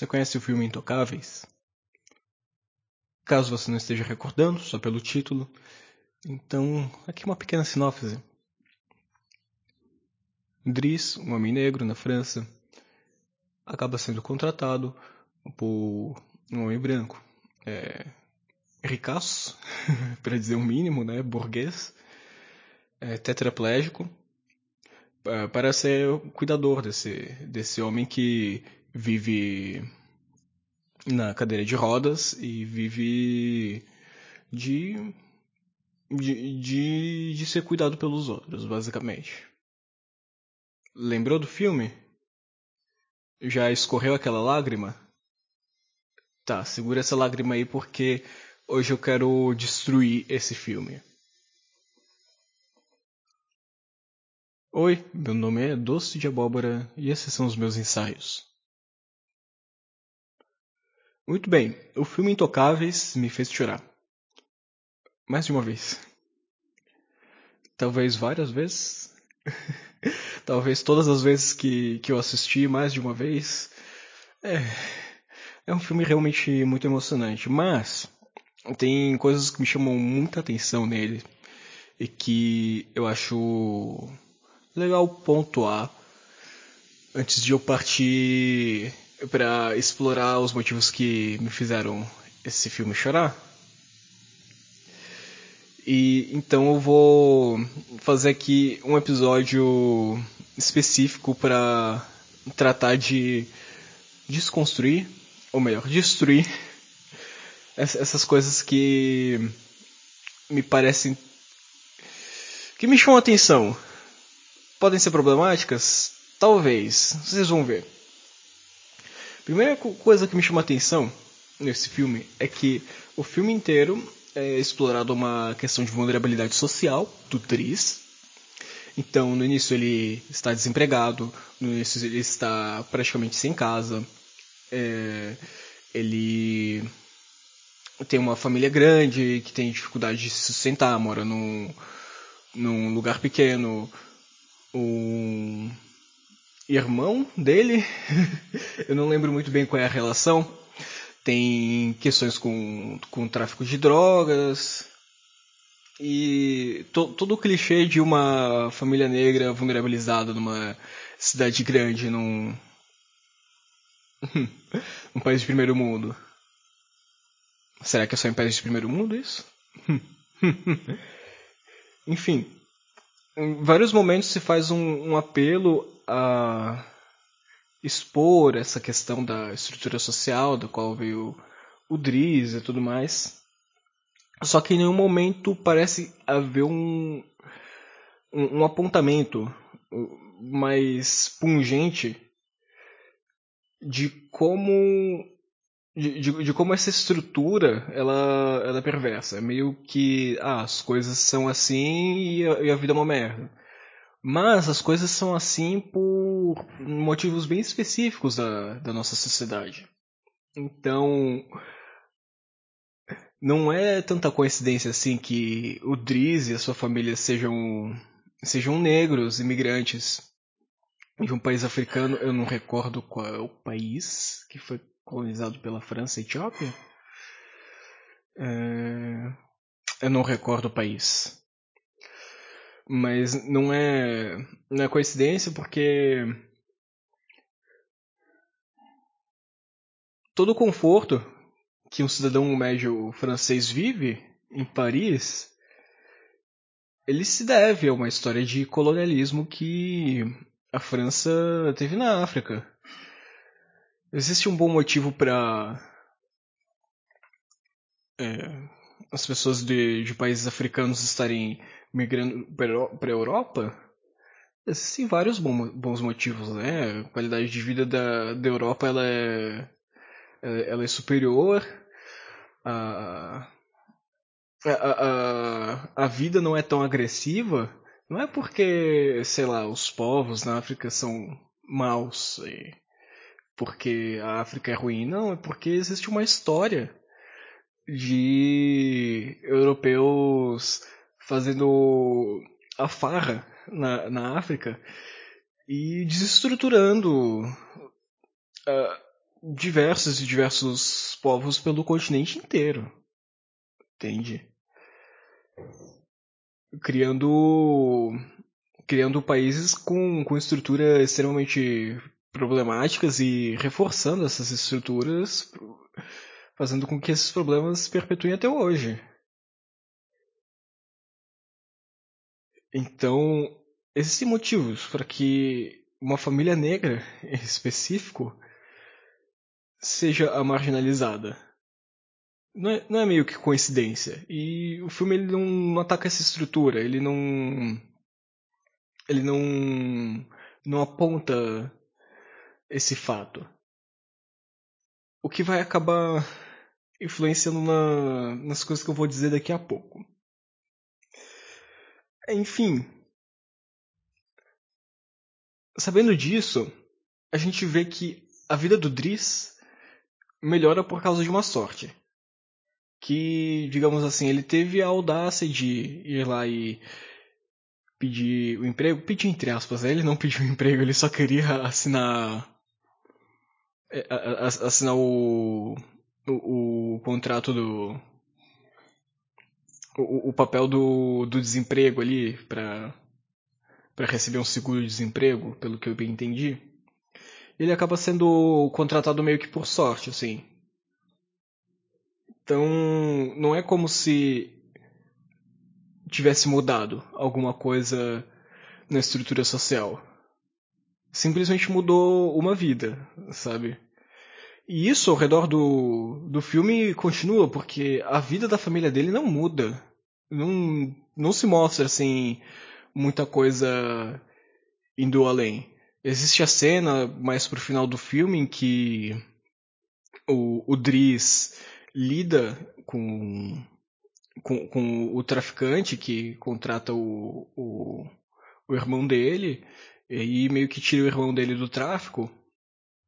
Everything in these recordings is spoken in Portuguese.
Você conhece o filme Intocáveis? Caso você não esteja recordando, só pelo título, então aqui uma pequena sinopse. Driss, um homem negro na França, acaba sendo contratado por um homem branco. É, ricaço, para dizer o mínimo, né? Burguês, é, tetraplégico, para ser o cuidador desse, desse homem que vive na cadeira de rodas e vive de, de, de, de ser cuidado pelos outros, basicamente. Lembrou do filme? Já escorreu aquela lágrima? Tá, segura essa lágrima aí porque hoje eu quero destruir esse filme. Oi, meu nome é Doce de Abóbora e esses são os meus ensaios. Muito bem, o filme Intocáveis me fez chorar. Mais de uma vez. Talvez várias vezes. Talvez todas as vezes que, que eu assisti mais de uma vez. É, é um filme realmente muito emocionante, mas tem coisas que me chamam muita atenção nele e que eu acho legal pontuar antes de eu partir para explorar os motivos que me fizeram esse filme chorar. E então eu vou fazer aqui um episódio específico para tratar de desconstruir, ou melhor, destruir essas coisas que me parecem que me chamam a atenção. Podem ser problemáticas? Talvez. Vocês vão ver. Primeira coisa que me chama a atenção nesse filme é que o filme inteiro é explorado uma questão de vulnerabilidade social do Tris. Então, no início ele está desempregado, no início ele está praticamente sem casa, é, ele tem uma família grande que tem dificuldade de se sustentar, mora num, num lugar pequeno, um irmão dele, eu não lembro muito bem qual é a relação. Tem questões com, com tráfico de drogas. E to, todo o clichê de uma família negra vulnerabilizada numa cidade grande, num, num país de primeiro mundo. Será que é só em países de primeiro mundo isso? Enfim, em vários momentos se faz um, um apelo a expor essa questão da estrutura social da qual veio o Driz e tudo mais. Só que em nenhum momento parece haver um, um, um apontamento mais pungente de como de, de, de, como essa estrutura ela, ela é perversa. É meio que ah, as coisas são assim e a, e a vida é uma merda. Mas as coisas são assim por motivos bem específicos da, da nossa sociedade. Então, não é tanta coincidência assim que o Driz e a sua família sejam, sejam negros, imigrantes de um país africano. Eu não recordo qual é o país que foi colonizado pela França e Etiópia. É... Eu não recordo o país. Mas não é, não é coincidência porque todo o conforto que um cidadão médio francês vive em Paris, ele se deve a uma história de colonialismo que a França teve na África. Existe um bom motivo para é, as pessoas de, de países africanos estarem migrando para a Europa, existem vários bons motivos, né? A qualidade de vida da, da Europa ela é, ela é superior, a, a, a, a vida não é tão agressiva, não é porque, sei lá, os povos na África são maus, porque a África é ruim, não, é porque existe uma história de europeus fazendo a farra na, na África e desestruturando uh, diversos e diversos povos pelo continente inteiro. Entende? Criando criando países com, com estrutura extremamente problemáticas e reforçando essas estruturas, fazendo com que esses problemas se perpetuem até hoje. Então, existem motivos para que uma família negra, em específico, seja a marginalizada. Não é, não é, meio que coincidência. E o filme ele não, não ataca essa estrutura, ele não. Ele não. não aponta esse fato. O que vai acabar influenciando na, nas coisas que eu vou dizer daqui a pouco. Enfim. Sabendo disso, a gente vê que a vida do Driss melhora por causa de uma sorte. Que, digamos assim, ele teve a audácia de ir lá e pedir o emprego. Pedir entre aspas, né? ele não pediu o emprego, ele só queria assinar. É, assinar o, o, o contrato do. O, o papel do, do desemprego ali para para receber um seguro-desemprego, pelo que eu bem entendi ele acaba sendo contratado meio que por sorte, assim. Então, não é como se tivesse mudado alguma coisa na estrutura social. Simplesmente mudou uma vida, sabe? E isso ao redor do, do filme continua, porque a vida da família dele não muda. Não, não se mostra, assim, muita coisa indo além. Existe a cena mais pro final do filme em que o, o Driz lida com, com, com, o traficante que contrata o, o, o irmão dele e meio que tira o irmão dele do tráfico,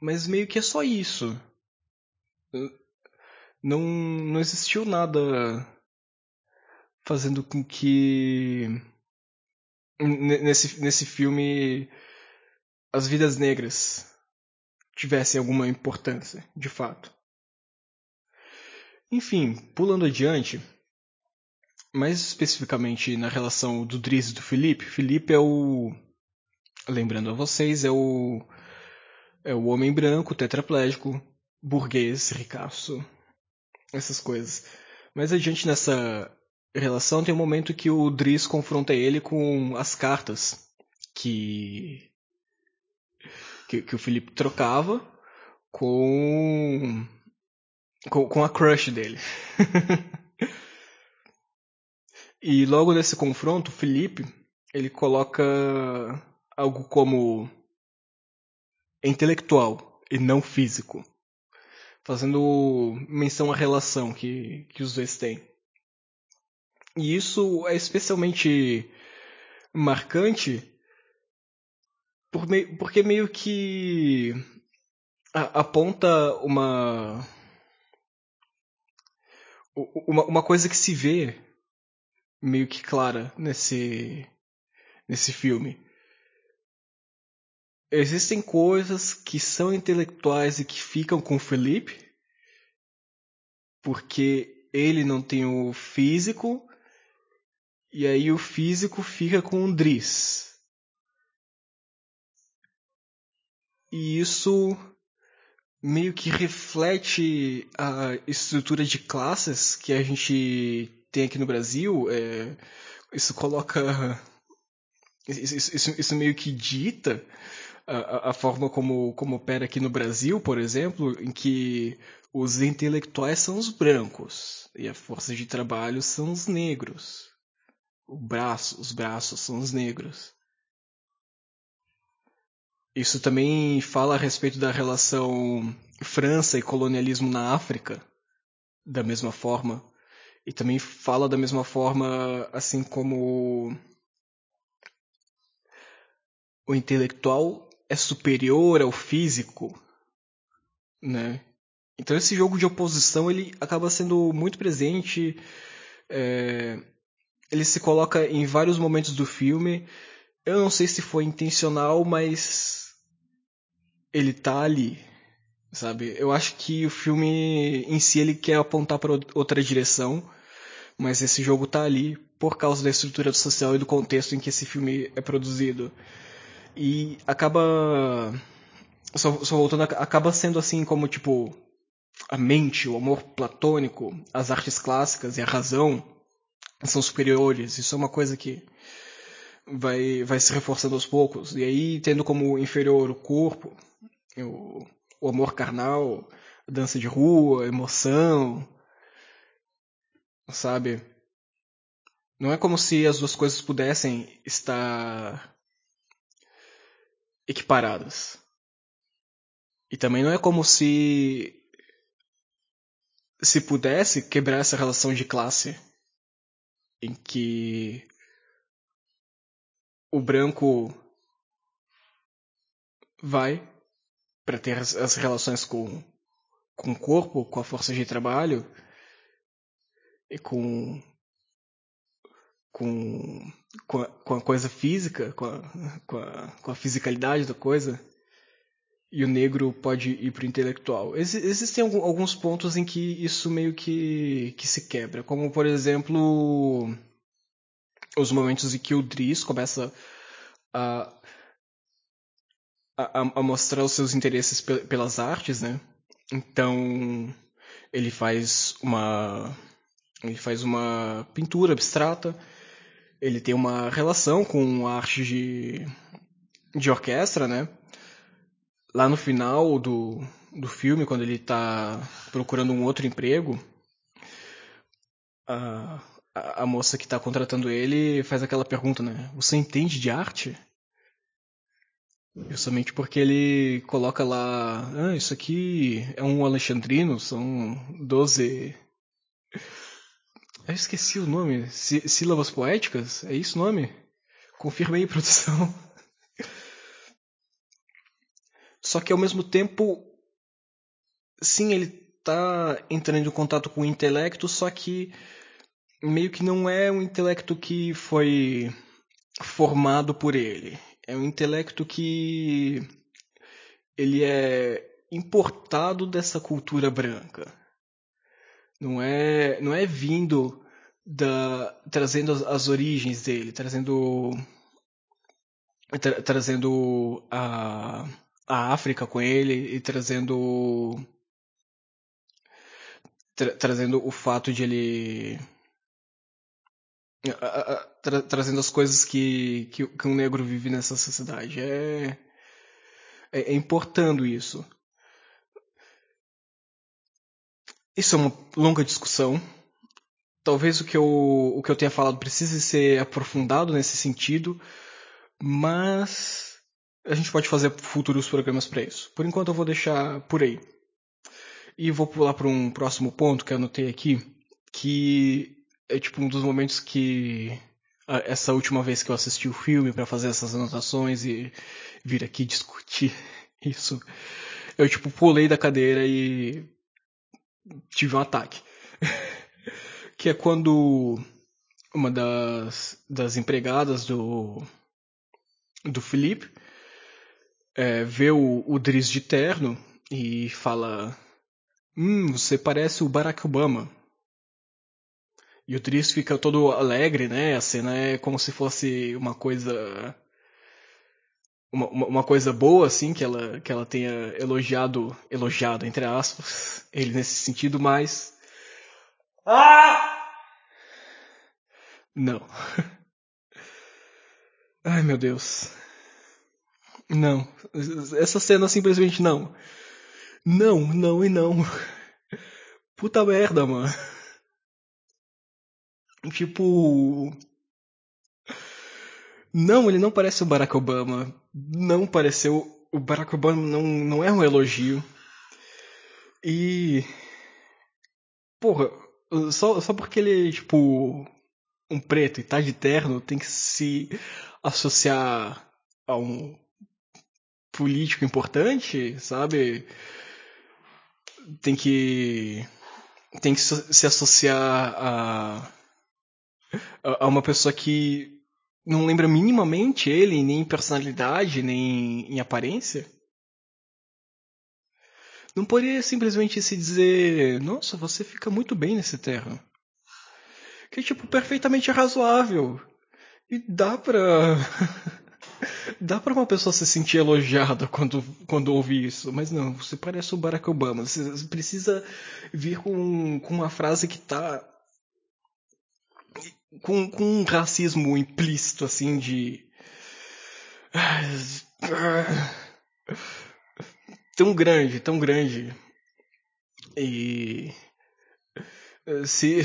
mas meio que é só isso. Não, não existiu nada fazendo com que nesse, nesse filme as vidas negras tivessem alguma importância, de fato. Enfim, pulando adiante, mais especificamente na relação do Driz e do Felipe, Felipe é o. Lembrando a vocês, é o. É o homem branco, tetraplégico, burguês, ricaço, essas coisas. Mais adiante nessa relação tem um momento que o Driz confronta ele com as cartas que que, que o Felipe trocava com, com, com a crush dele. e logo nesse confronto, o Felipe ele coloca algo como intelectual e não físico, fazendo menção à relação que, que os dois têm. E isso é especialmente marcante por meio, porque meio que aponta uma, uma uma coisa que se vê meio que clara nesse nesse filme. Existem coisas que são intelectuais e que ficam com o Felipe porque ele não tem o físico e aí o físico fica com o Driss. E isso meio que reflete a estrutura de classes que a gente tem aqui no Brasil. É, isso coloca. Isso, isso, isso, meio que dita a, a forma como, como opera aqui no Brasil, por exemplo, em que os intelectuais são os brancos e a força de trabalho são os negros. O braço, os braços são os negros. Isso também fala a respeito da relação França e colonialismo na África, da mesma forma. E também fala da mesma forma, assim como o intelectual é superior ao físico, né? Então esse jogo de oposição ele acaba sendo muito presente. É... ele se coloca em vários momentos do filme. Eu não sei se foi intencional, mas ele tá ali, sabe? Eu acho que o filme em si ele quer apontar para outra direção, mas esse jogo tá ali por causa da estrutura social e do contexto em que esse filme é produzido. E acaba só, só voltando, acaba sendo assim como tipo a mente, o amor platônico, as artes clássicas e a razão são superiores. Isso é uma coisa que vai, vai se reforçando aos poucos. E aí, tendo como inferior o corpo, o, o amor carnal, a dança de rua, a emoção, sabe? Não é como se as duas coisas pudessem estar equiparadas. E também não é como se se pudesse quebrar essa relação de classe em que o branco vai para ter as, as, relações com, com o corpo, com a força de trabalho e com com, com, a, com a coisa física, com a, com, a, com a fisicalidade da coisa, e o negro pode ir para o intelectual. Ex existem alguns pontos em que isso meio que, que se quebra, como por exemplo os momentos em que o Driss começa a, a, a mostrar os seus interesses pelas artes, né? Então ele faz uma ele faz uma pintura abstrata, ele tem uma relação com a arte de, de orquestra, né? Lá no final do, do filme, quando ele está procurando um outro emprego, a, a, moça que está contratando ele faz aquela pergunta, né? Você entende de arte? Justamente porque ele coloca lá, ah, isso aqui é um alexandrino, são 12 eu esqueci o nome. Sí sílabas poéticas? É isso o nome? Confirma aí, produção. Só que ao mesmo tempo, sim, ele tá entrando em contato com o intelecto, só que meio que não é um intelecto que foi formado por ele. É um intelecto que ele é importado dessa cultura branca. Não é, não é vindo da trazendo as, as origens dele, trazendo tra, trazendo a, a África com ele e trazendo tra, trazendo o fato de ele tra, trazendo as coisas que, que, que um negro vive nessa sociedade. É, é, é importando isso. Isso é uma longa discussão. Talvez o que eu, o que eu tenha falado precise ser aprofundado nesse sentido, mas a gente pode fazer futuros programas para isso. Por enquanto eu vou deixar por aí. E vou pular para um próximo ponto que eu anotei aqui, que é tipo um dos momentos que essa última vez que eu assisti o filme para fazer essas anotações e vir aqui discutir isso, eu tipo pulei da cadeira e tive um ataque. que é quando uma das, das empregadas do, do Felipe é, vê o, o Driz de terno e fala: Hum, você parece o Barack Obama. E o Driz fica todo alegre, né? A cena é como se fosse uma coisa uma, uma, coisa boa, assim, que ela, que ela tenha elogiado, elogiado, entre aspas, ele nesse sentido, mas. Ah! Não. Ai, meu Deus. Não. Essa cena simplesmente não. Não, não e não. Puta merda, mano. Tipo. Não, ele não parece o Barack Obama. Não pareceu. O Barack Obama não, não é um elogio. E. Porra, só, só porque ele é, tipo, um preto e tá de terno, tem que se associar a um político importante, sabe? Tem que. Tem que se associar a. a uma pessoa que não lembra minimamente ele, nem em personalidade, nem em aparência? Não poderia simplesmente se dizer, nossa, você fica muito bem nesse terno. Que é tipo perfeitamente razoável. E dá pra. dá pra uma pessoa se sentir elogiada quando, quando ouve isso. Mas não, você parece o Barack Obama. Você precisa vir com, com uma frase que tá. Com, com um racismo implícito, assim, de. Tão grande, tão grande. E. Se.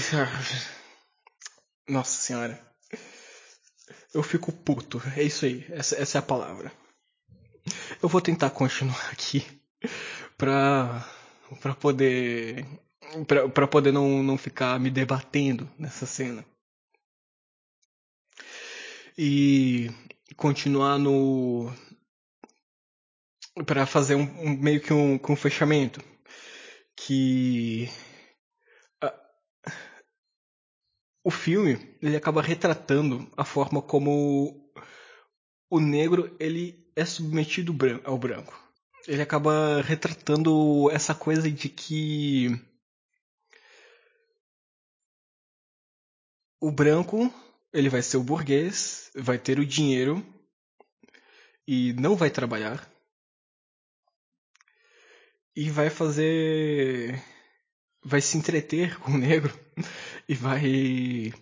Nossa senhora. Eu fico puto. É isso aí. Essa, essa é a palavra. Eu vou tentar continuar aqui pra, pra poder. Pra, pra poder não, não ficar me debatendo nessa cena. E continuar no. para fazer um, um, meio que um, um fechamento. Que o filme ele acaba retratando a forma como o negro ele é submetido ao branco. Ele acaba retratando essa coisa de que o branco ele vai ser o burguês, vai ter o dinheiro e não vai trabalhar. E vai fazer vai se entreter com o negro e vai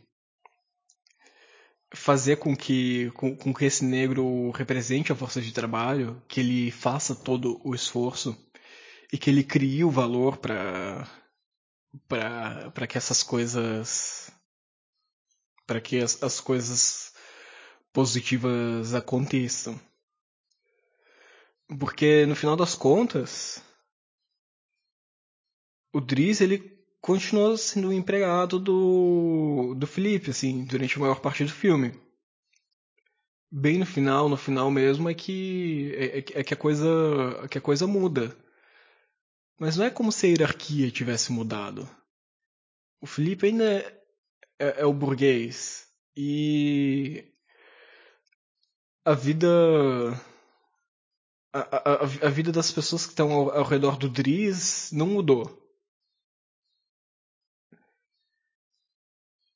fazer com que, com, com, que esse negro represente a força de trabalho, que ele faça todo o esforço e que ele crie o valor para para que essas coisas para que as, as coisas positivas aconteçam. Porque no final das contas, o Driz ele continuou sendo empregado do, do Felipe, assim, durante a maior parte do filme. Bem no final, no final mesmo, é que é, é, é que a coisa é que a coisa muda. Mas não é como se a hierarquia tivesse mudado. O Felipe ainda é, é, o burguês e a vida a, a, a, vida das pessoas que estão ao, ao redor do Driz não mudou.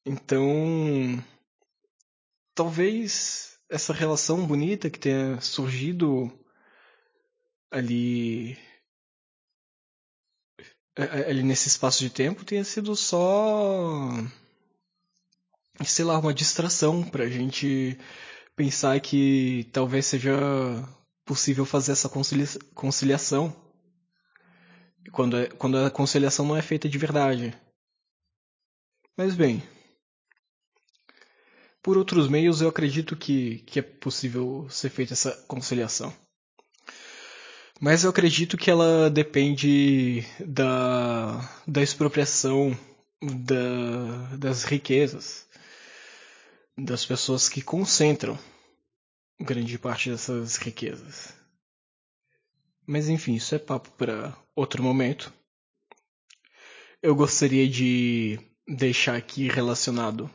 Então, talvez essa relação bonita que tenha surgido ali ali nesse espaço de tempo tenha sido só sei lá uma distração para a gente pensar que talvez seja possível fazer essa conciliação quando, é, quando a conciliação não é feita de verdade. Mas bem, por outros meios, eu acredito que, que é possível ser feita essa conciliação. Mas eu acredito que ela depende da, da expropriação da, das riquezas, das pessoas que concentram grande parte dessas riquezas. Mas enfim, isso é papo para outro momento. Eu gostaria de deixar aqui relacionado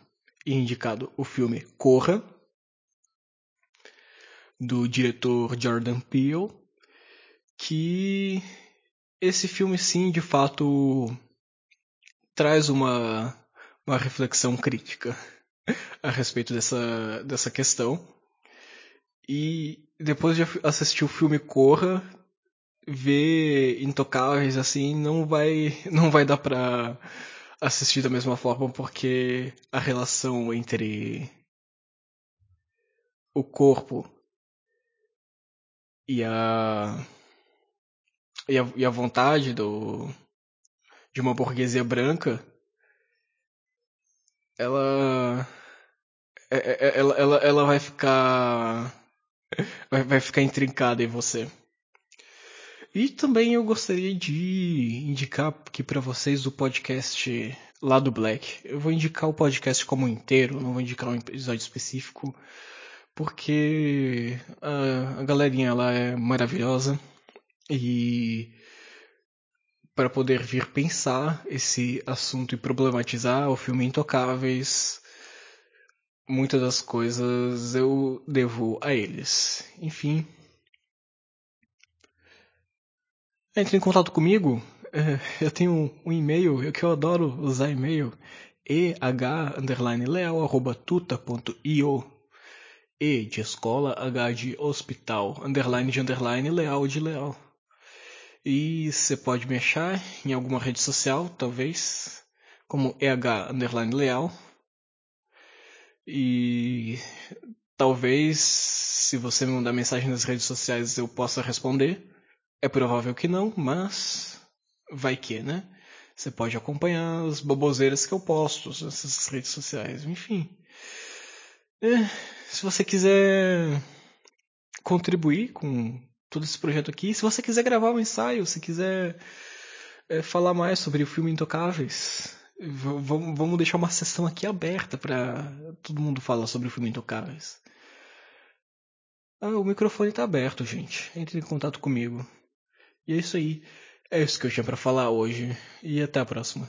indicado o filme Corra, do diretor Jordan Peele, que esse filme sim, de fato, traz uma, uma reflexão crítica a respeito dessa, dessa questão. E depois de assistir o filme Corra, ver Intocáveis assim não vai não vai dar pra assistir da mesma forma porque a relação entre o corpo e a e a, e a vontade do de uma burguesia branca ela ela, ela, ela vai ficar vai, vai ficar intrincada em você. E também eu gostaria de indicar aqui para vocês o podcast lá do Black. Eu vou indicar o podcast como inteiro, não vou indicar um episódio específico, porque a, a galerinha lá é maravilhosa. E para poder vir pensar esse assunto e problematizar o filme Intocáveis, muitas das coisas eu devo a eles. Enfim, Entre em contato comigo. Eu tenho um e-mail que eu adoro usar e-mail. eh_leal@tuta.io E de escola, H de hospital, underline de underline, leal de leal. E você pode me achar em alguma rede social, talvez, como EH underline leal. E talvez, se você me mandar mensagem nas redes sociais, eu possa responder. É provável que não, mas vai que, né? Você pode acompanhar as baboseiras que eu posto nessas redes sociais, enfim. É, se você quiser contribuir com todo esse projeto aqui, se você quiser gravar um ensaio, se quiser é, falar mais sobre o filme Intocáveis, vamos deixar uma sessão aqui aberta para todo mundo falar sobre o filme Intocáveis. Ah, o microfone tá aberto, gente. Entre em contato comigo. E é isso aí. É isso que eu tinha para falar hoje. E até a próxima.